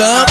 up.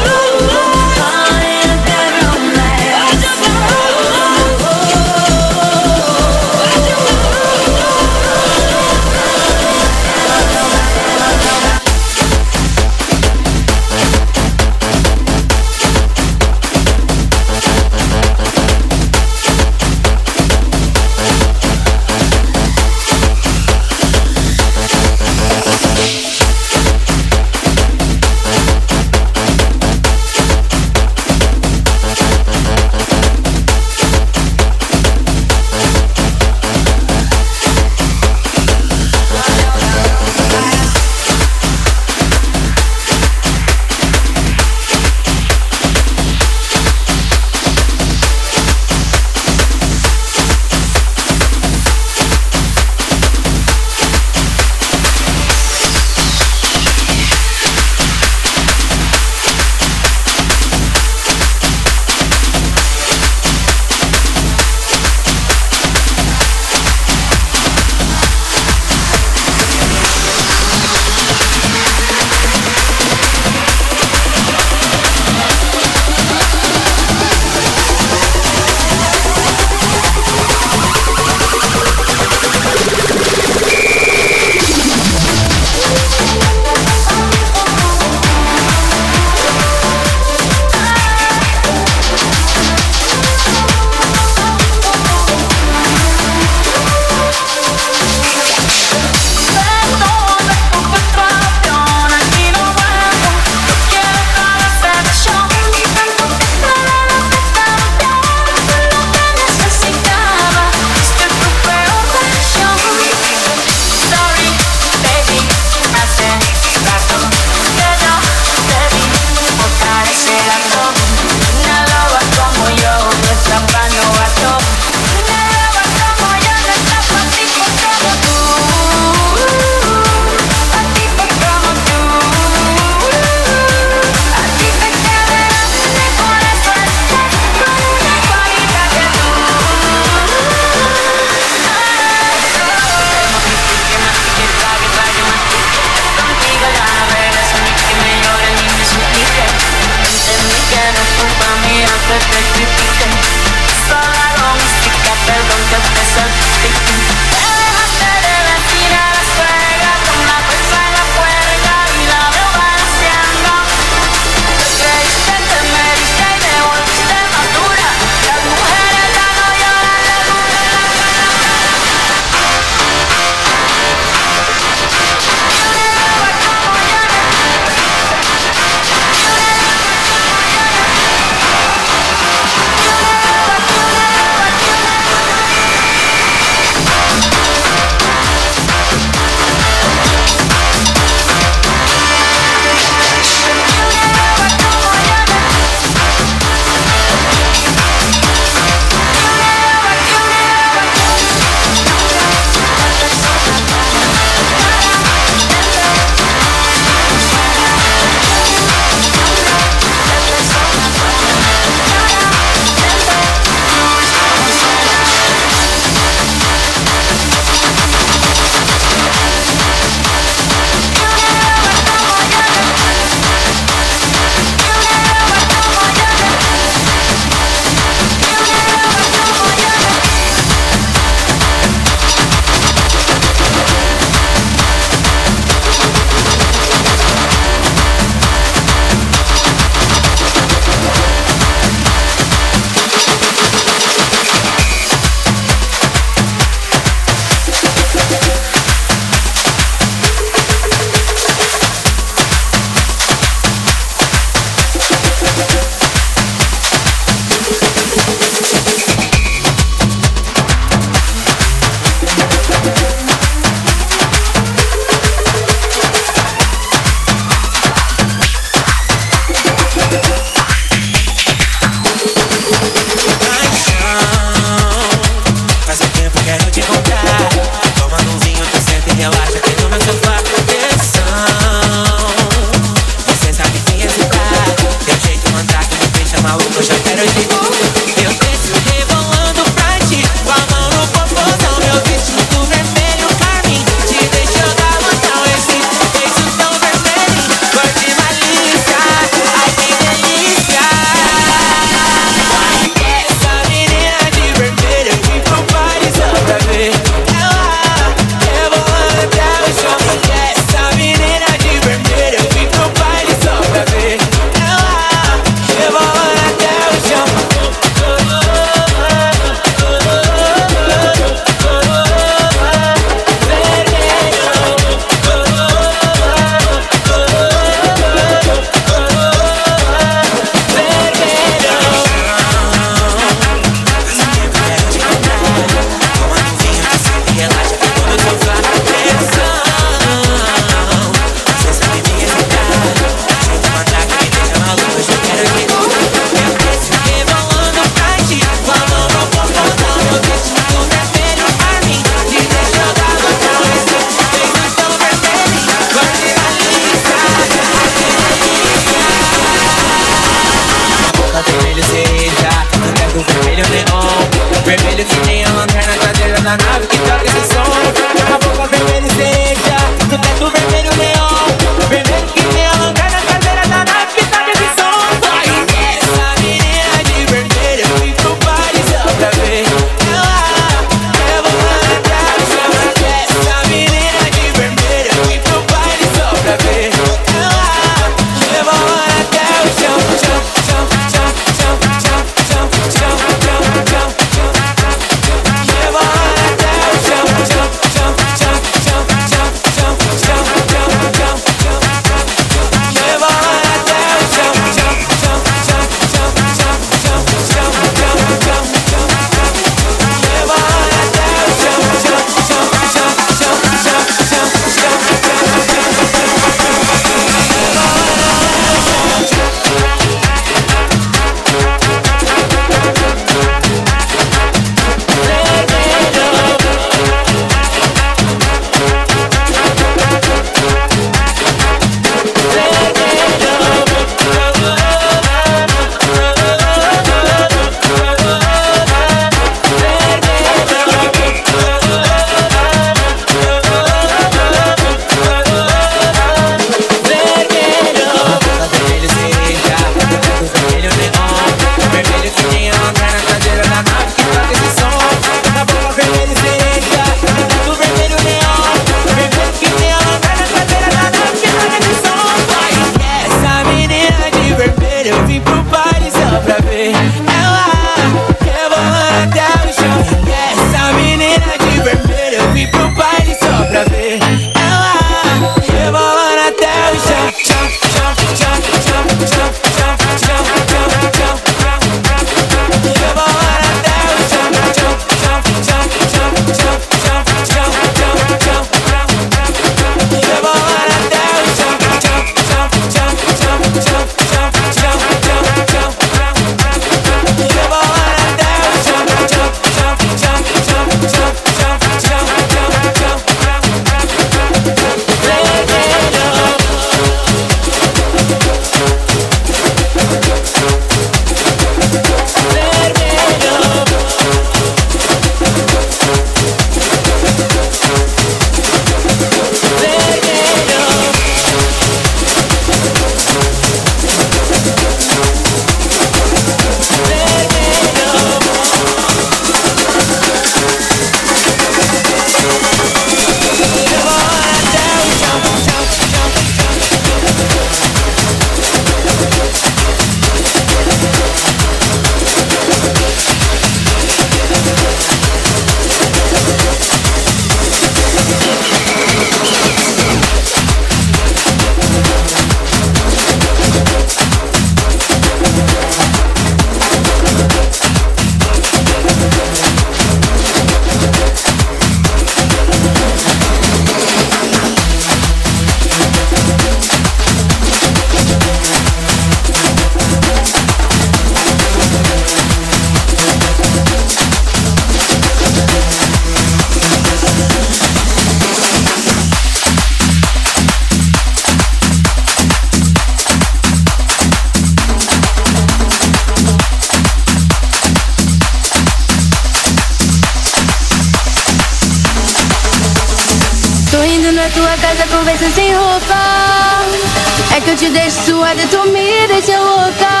的酒我干。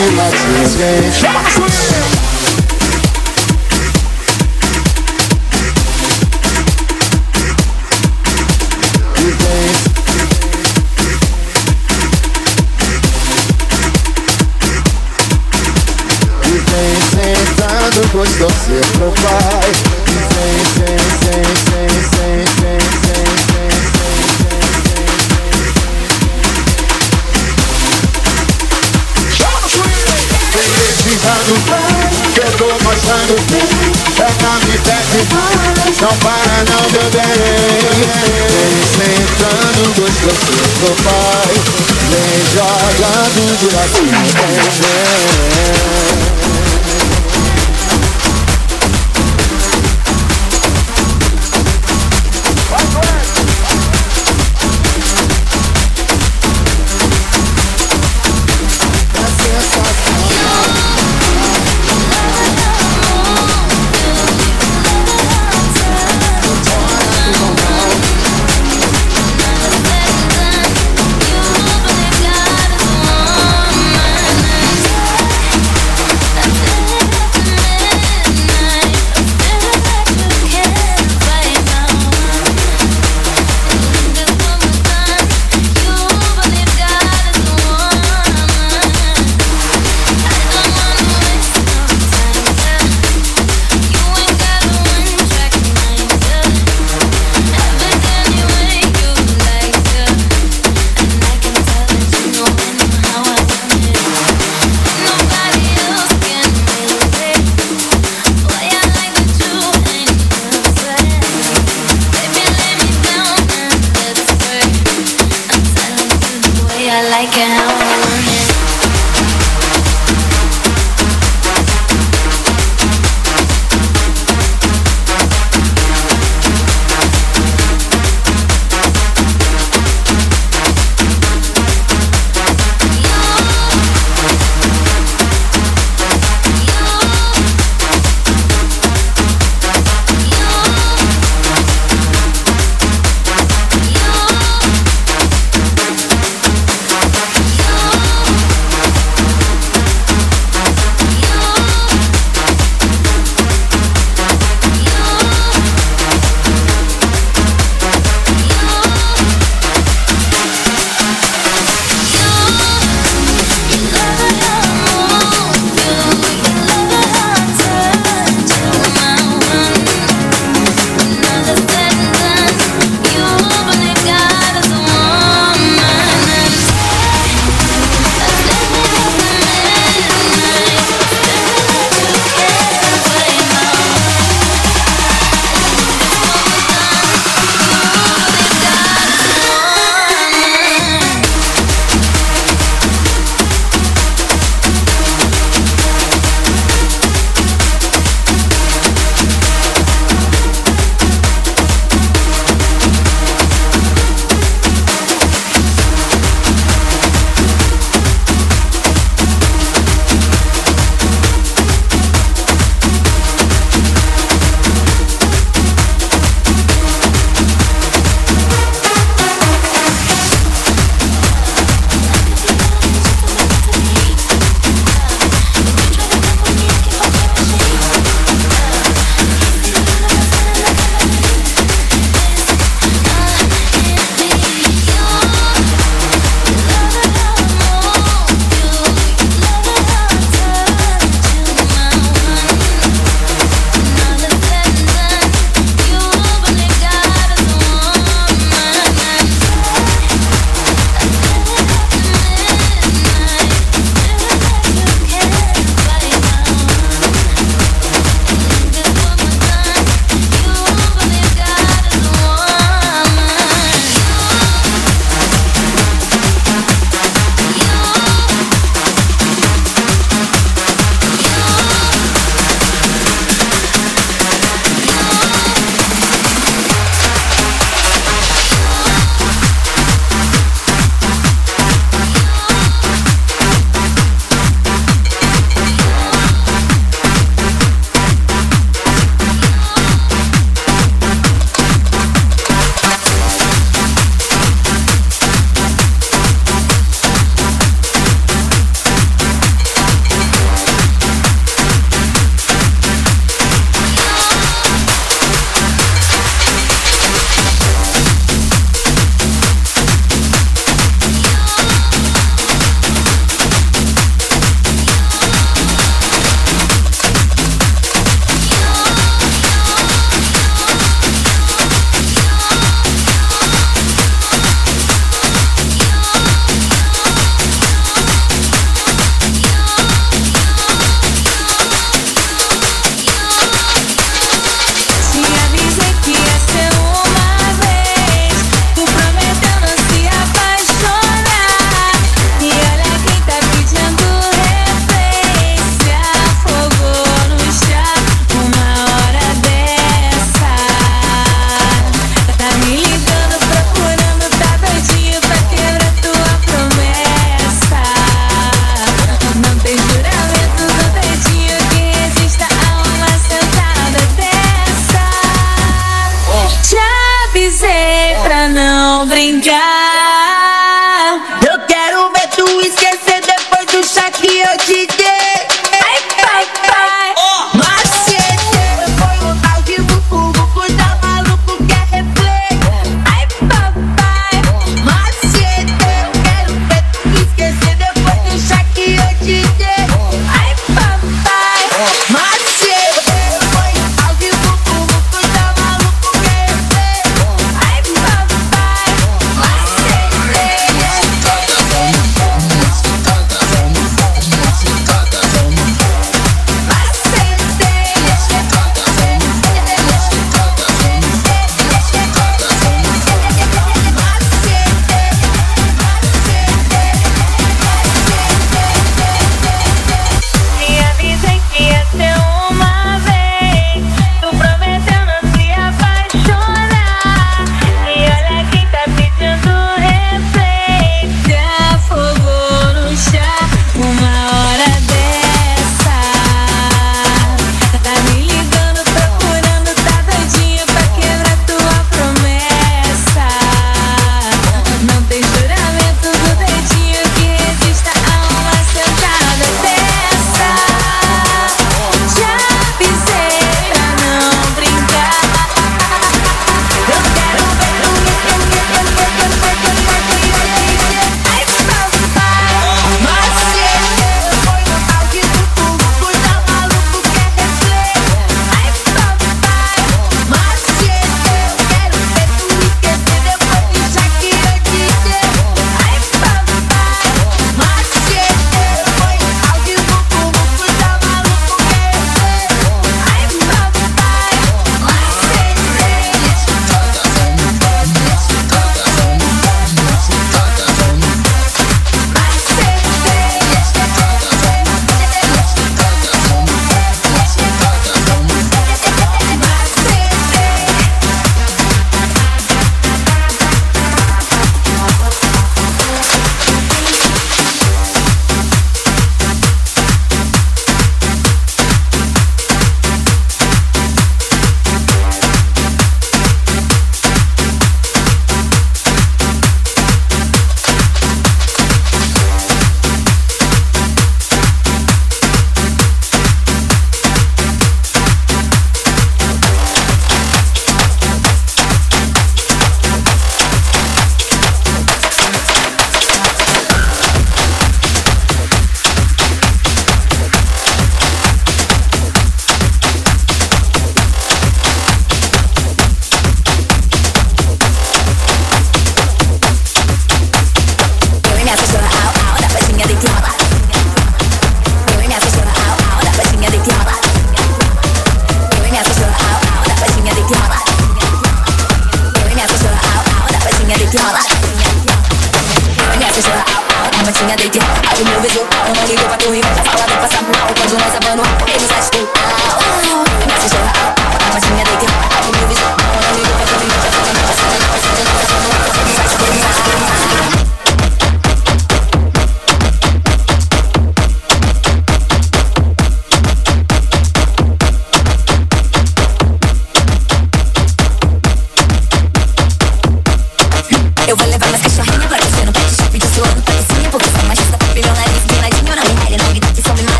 You my tears, yeah.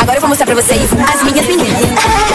Agora eu vou mostrar pra vocês as minhas meninas.